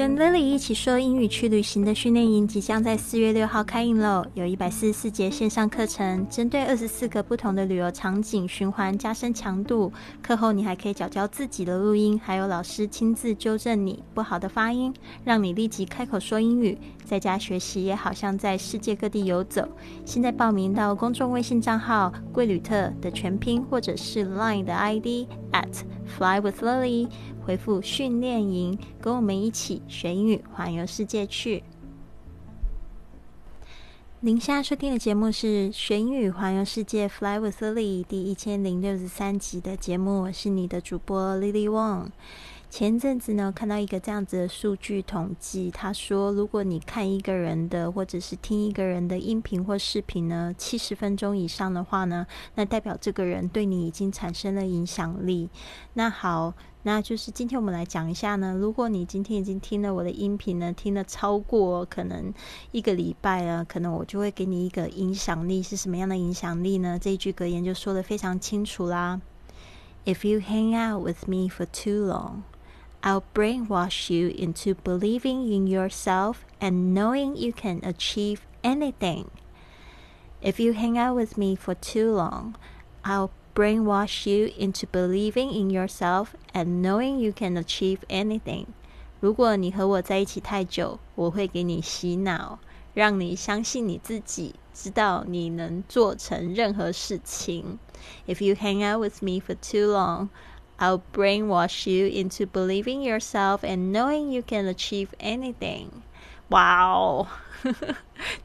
跟 Lily 一起说英语去旅行的训练营即将在四月六号开营喽！有一百四十四节线上课程，针对二十四个不同的旅游场景循环加深强度。课后你还可以找教自己的录音，还有老师亲自纠正你不好的发音，让你立即开口说英语。在家学习也好像在世界各地游走。现在报名到公众微信账号“贵旅特”的全拼，或者是 Line 的 ID at Fly with Lily。回复训练营，跟我们一起学英语，环游世界去。您现在收听的节目是《学英语环游世界》，Fly with Lily 第一千零六十三集的节目，我是你的主播 Lily Wong。前阵子呢，看到一个这样子的数据统计，他说，如果你看一个人的或者是听一个人的音频或视频呢，七十分钟以上的话呢，那代表这个人对你已经产生了影响力。那好，那就是今天我们来讲一下呢，如果你今天已经听了我的音频呢，听了超过可能一个礼拜了，可能我就会给你一个影响力是什么样的影响力呢？这一句格言就说的非常清楚啦。If you hang out with me for too long. I'll brainwash you into believing in yourself and knowing you can achieve anything. If you hang out with me for too long, I'll brainwash you into believing in yourself and knowing you can achieve anything. 如果你和我在一起太久，我会给你洗脑，让你相信你自己，知道你能做成任何事情。If you hang out with me for too long, I'll brainwash you into believing yourself and knowing you can achieve anything. 哇哦，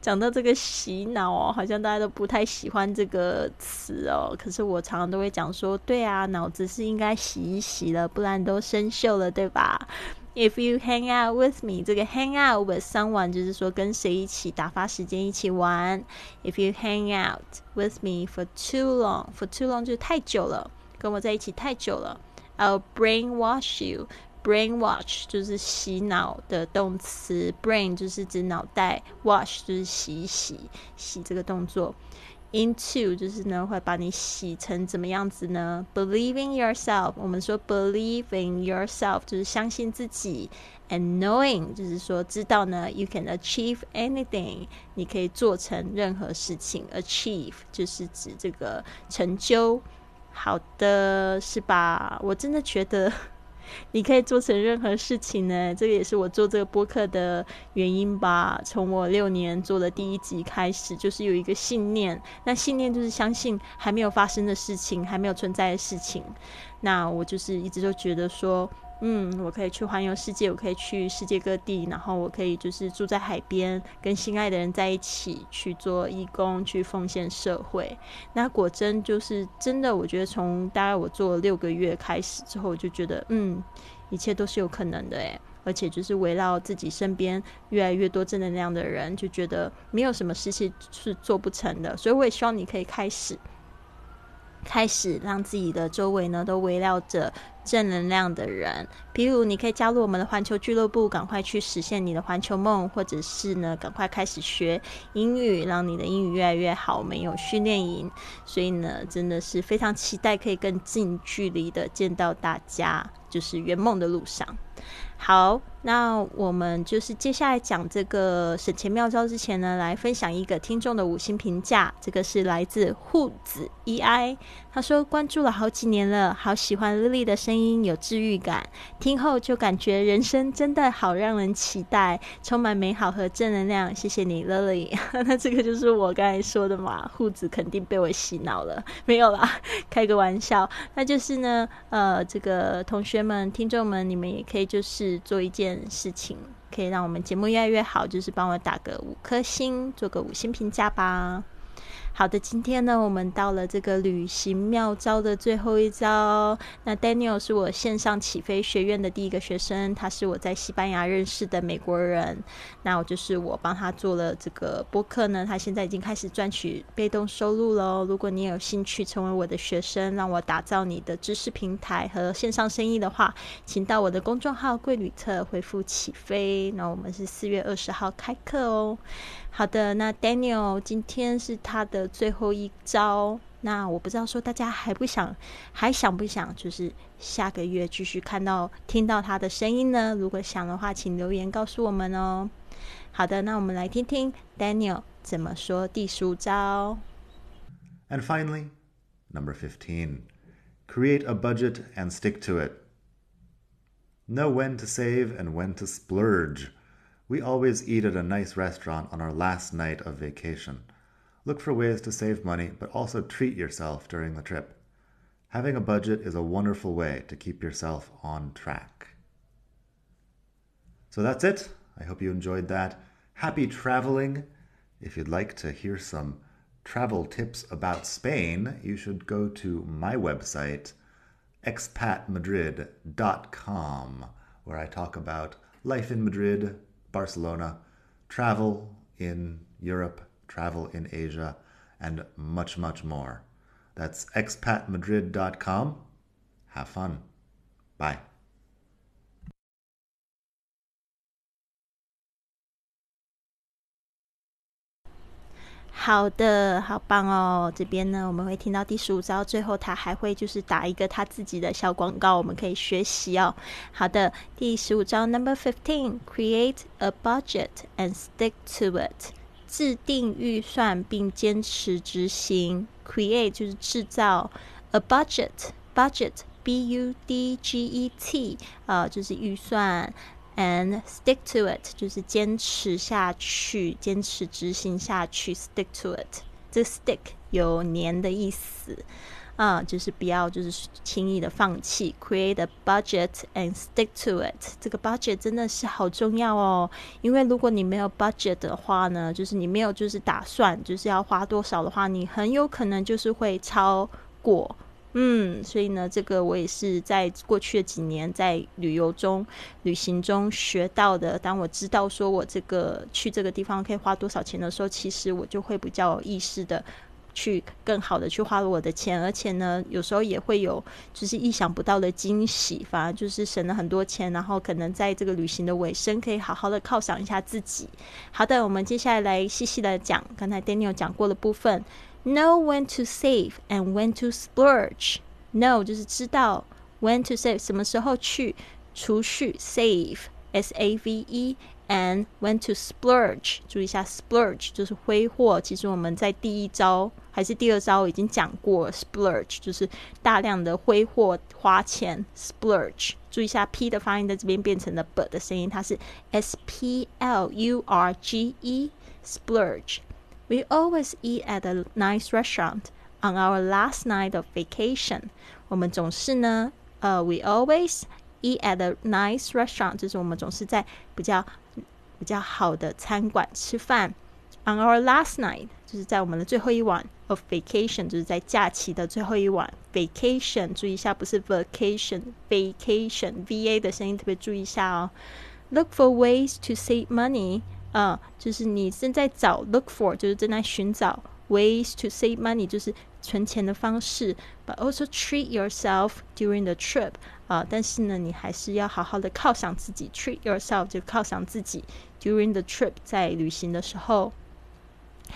讲到这个洗脑哦，好像大家都不太喜欢这个词哦。可是我常常都会讲说，对啊，脑子是应该洗一洗了，不然都生锈了，对吧？If you hang out with me，这个 hang out with someone 就是说跟谁一起打发时间，一起玩。If you hang out with me for too long，for too long 就是太久了，跟我在一起太久了。 I'll brainwash you. Brainwash 就是洗脑的动词，brain 就是指脑袋，wash 就是洗洗，洗这个动作。Into 就是呢会把你洗成怎么样子呢？Believing yourself，我们说 believe in yourself 就是相信自己，and knowing 就是说知道呢，you can achieve anything，你可以做成任何事情。Achieve 就是指这个成就。好的，是吧？我真的觉得 你可以做成任何事情呢。这个也是我做这个播客的原因吧。从我六年做的第一集开始，就是有一个信念。那信念就是相信还没有发生的事情，还没有存在的事情。那我就是一直都觉得说。嗯，我可以去环游世界，我可以去世界各地，然后我可以就是住在海边，跟心爱的人在一起去做义工，去奉献社会。那果真就是真的，我觉得从大概我做了六个月开始之后，我就觉得嗯，一切都是有可能的诶，而且就是围绕自己身边越来越多正能量的人，就觉得没有什么事情是做不成的。所以我也希望你可以开始，开始让自己的周围呢都围绕着。正能量的人，比如你可以加入我们的环球俱乐部，赶快去实现你的环球梦，或者是呢，赶快开始学英语，让你的英语越来越好。我们有训练营，所以呢，真的是非常期待可以更近距离的见到大家，就是圆梦的路上。好，那我们就是接下来讲这个省钱妙招之前呢，来分享一个听众的五星评价。这个是来自护子 EI，他说关注了好几年了，好喜欢 Lily 的声音，有治愈感，听后就感觉人生真的好让人期待，充满美好和正能量。谢谢你，Lily。那这个就是我刚才说的嘛，护子肯定被我洗脑了，没有啦，开个玩笑。那就是呢，呃，这个同学们、听众们，你们也可以就是。做一件事情，可以让我们节目越来越好，就是帮我打个五颗星，做个五星评价吧。好的，今天呢，我们到了这个旅行妙招的最后一招。那 Daniel 是我线上起飞学院的第一个学生，他是我在西班牙认识的美国人。那我就是我帮他做了这个播客呢，他现在已经开始赚取被动收入喽。如果你有兴趣成为我的学生，让我打造你的知识平台和线上生意的话，请到我的公众号“贵旅特”回复“起飞”。那我们是四月二十号开课哦。好的，那 Daniel 今天是他的最后一招。那我不知道说大家还不想，还想不想，就是下个月继续看到听到他的声音呢？如果想的话，请留言告诉我们哦。好的，那我们来听听 Daniel 怎么说第十五招。And finally, number fifteen: create a budget and stick to it. Know when to save and when to splurge. We always eat at a nice restaurant on our last night of vacation. Look for ways to save money, but also treat yourself during the trip. Having a budget is a wonderful way to keep yourself on track. So that's it. I hope you enjoyed that. Happy traveling. If you'd like to hear some travel tips about Spain, you should go to my website, expatmadrid.com, where I talk about life in Madrid, Barcelona, travel in Europe, travel in Asia, and much, much more. That's expatmadrid.com. Have fun. Bye. 好的，好棒哦！这边呢，我们会听到第十五招，最后他还会就是打一个他自己的小广告，我们可以学习哦。好的，第十五招，Number fifteen，create a budget and stick to it，制定预算并坚持执行。Create 就是制造，a budget，budget，b u d g e t，啊，就是预算。And stick to it 就是坚持下去，坚持执行下去。stick to it，这 stick 有粘的意思啊，就是不要就是轻易的放弃。Create a budget and stick to it，这个 budget 真的是好重要哦，因为如果你没有 budget 的话呢，就是你没有就是打算就是要花多少的话，你很有可能就是会超过。嗯，所以呢，这个我也是在过去的几年在旅游中、旅行中学到的。当我知道说我这个去这个地方可以花多少钱的时候，其实我就会比较有意识的去更好的去花我的钱，而且呢，有时候也会有就是意想不到的惊喜，反而就是省了很多钱，然后可能在这个旅行的尾声可以好好的犒赏一下自己。好的，我们接下来来细细的讲刚才 Daniel 讲过的部分。Know when to save and when to splurge. Know 就是知道 when to save 什么时候去储蓄 save s a v e and when to splurge 注意一下 splurge 就是挥霍。其实我们在第一招还是第二招已经讲过 splurge 就是大量的挥霍花钱 splurge。注意一下 p 的发音在这边变成了 b 的声音，它是 s p l u r g e splurge。 We always eat at a nice restaurant on our last night of vacation. 我们总是呢，呃，we always eat at a nice restaurant，就是我们总是在比较比较好的餐馆吃饭。On our last night，就是在我们的最后一晚 of vacation，就是在假期的最后一晚。Vacation，注意一下，不是 vacation，vacation，v a 的声音特别注意一下哦。Look for ways to save money 嗯，就是你正在找 look for，就是正在寻找 ways to save money，就是存钱的方式。But also treat yourself during the trip，啊，但是呢，你还是要好好的犒赏自己。Treat yourself 就犒赏自己 during the trip，在旅行的时候。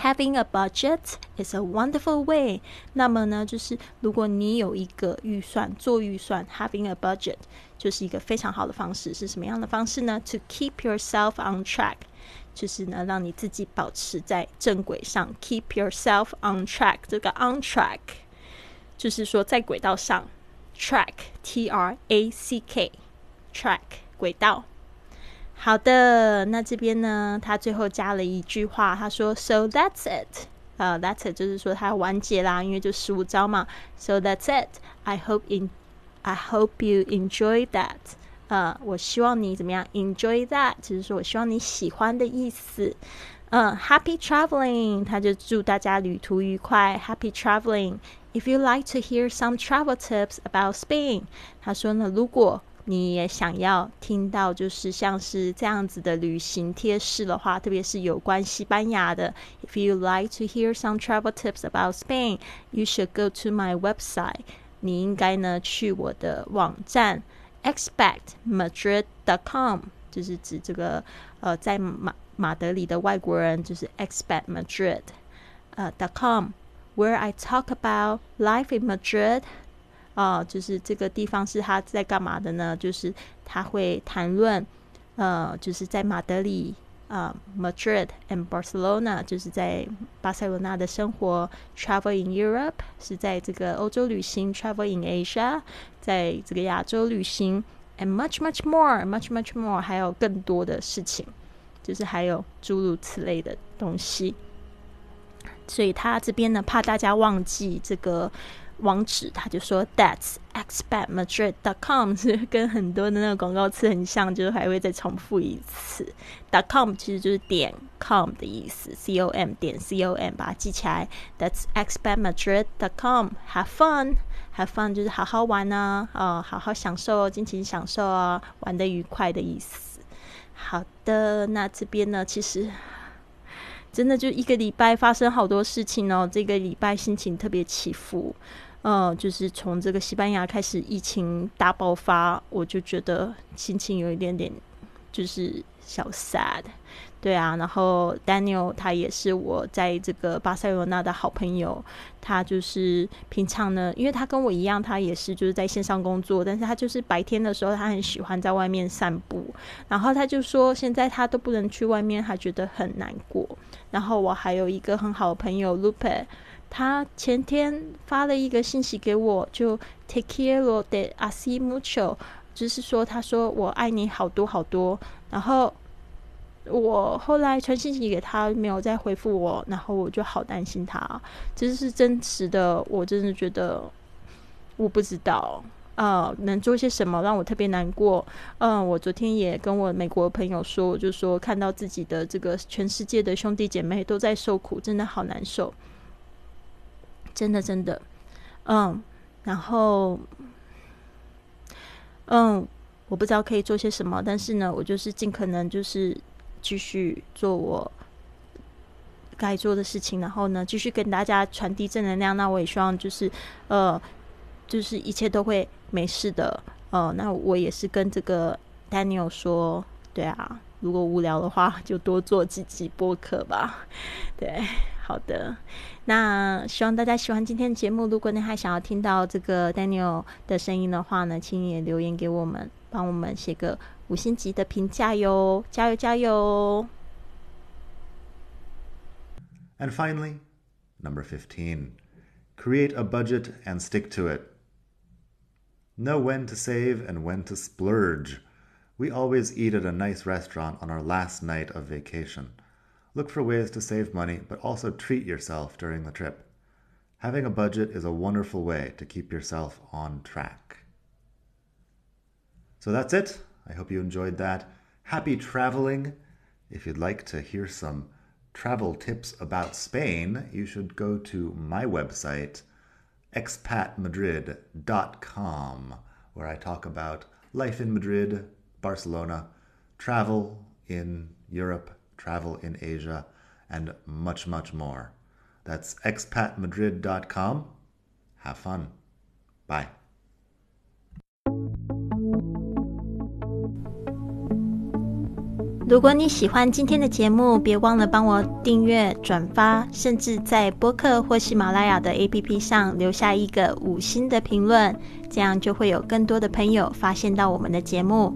Having a budget is a wonderful way。那么呢，就是如果你有一个预算，做预算，having a budget 就是一个非常好的方式。是什么样的方式呢？To keep yourself on track。 就是呢，让你自己保持在正轨上，keep yourself on track。这个 on track 就是说在轨道上，track，t r a c k，track 轨道。好的，那这边呢，他最后加了一句话，他说：“So that's it。”呃，that's it 就是说他完结啦，因为就十五招嘛。So that's it. I hope in I hope you enjoy that. 呃，我希望你怎么样？Enjoy that，就是说我希望你喜欢的意思。嗯，Happy traveling，他就祝大家旅途愉快。Happy traveling。If you like to hear some travel tips about Spain，他说呢，如果你也想要听到就是像是这样子的旅行贴士的话，特别是有关西班牙的。If you like to hear some travel tips about Spain，you should go to my website。你应该呢去我的网站。 expectmadrid.com 就是指这个呃，在马马德里的外国人，就是 expectmadrid 呃 .com。where I talk about life in Madrid。啊，就是这个地方是他在干嘛的呢？就是他会谈论，呃，就是在马德里。啊，Madrid and Barcelona 就是在巴塞罗那的生活；Travel in Europe 是在这个欧洲旅行；Travel in Asia 在这个亚洲旅行；and much much more，much much more 还有更多的事情，就是还有诸如此类的东西。所以他这边呢，怕大家忘记这个。网址，他就说 That's expatmadrid.com 是 跟很多的那个广告词很像，就是还会再重复一次。.com 其实就是点 com 的意思，com 点 com 把它记起来。That's expatmadrid.com。Have fun，have fun 就是好好玩啊，啊，好好享受，尽情享受啊，玩的愉快的意思。好的，那这边呢，其实真的就一个礼拜发生好多事情哦，这个礼拜心情特别起伏。呃，就是从这个西班牙开始疫情大爆发，我就觉得心情有一点点就是小 sad，对啊。然后 Daniel 他也是我在这个巴塞罗那的好朋友，他就是平常呢，因为他跟我一样，他也是就是在线上工作，但是他就是白天的时候，他很喜欢在外面散步。然后他就说，现在他都不能去外面，他觉得很难过。然后我还有一个很好的朋友 Lupe。他前天发了一个信息给我，就 take care of the asi mucho，就是说他说我爱你好多好多。然后我后来传信息给他，没有再回复我，然后我就好担心他，这是真实的。我真的觉得我不知道啊，能做些什么让我特别难过。嗯，我昨天也跟我美国朋友说，我就说看到自己的这个全世界的兄弟姐妹都在受苦，真的好难受。真的，真的，嗯，然后，嗯，我不知道可以做些什么，但是呢，我就是尽可能就是继续做我该做的事情，然后呢，继续跟大家传递正能量。那我也希望就是，呃，就是一切都会没事的。呃，那我也是跟这个 Daniel 说，对啊，如果无聊的话，就多做几集播客吧。对。好的，那希望大家喜欢今天的节目。如果你还想要听到这个 Daniel 的声音的话呢，请你也留言给我们，帮我们写个五星级的评价哟！加油加油！And finally, number fifteen, create a budget and stick to it. Know when to save and when to splurge. We always eat at a nice restaurant on our last night of vacation. Look for ways to save money, but also treat yourself during the trip. Having a budget is a wonderful way to keep yourself on track. So that's it. I hope you enjoyed that. Happy traveling. If you'd like to hear some travel tips about Spain, you should go to my website, expatmadrid.com, where I talk about life in Madrid, Barcelona, travel in Europe, travel in Asia, and much, much more. That's expatmadrid.com. Have fun. Bye. 如果你喜欢今天的节目，别忘了帮我订阅、转发，甚至在播客或喜马拉雅的 APP 上留下一个五星的评论，这样就会有更多的朋友发现到我们的节目。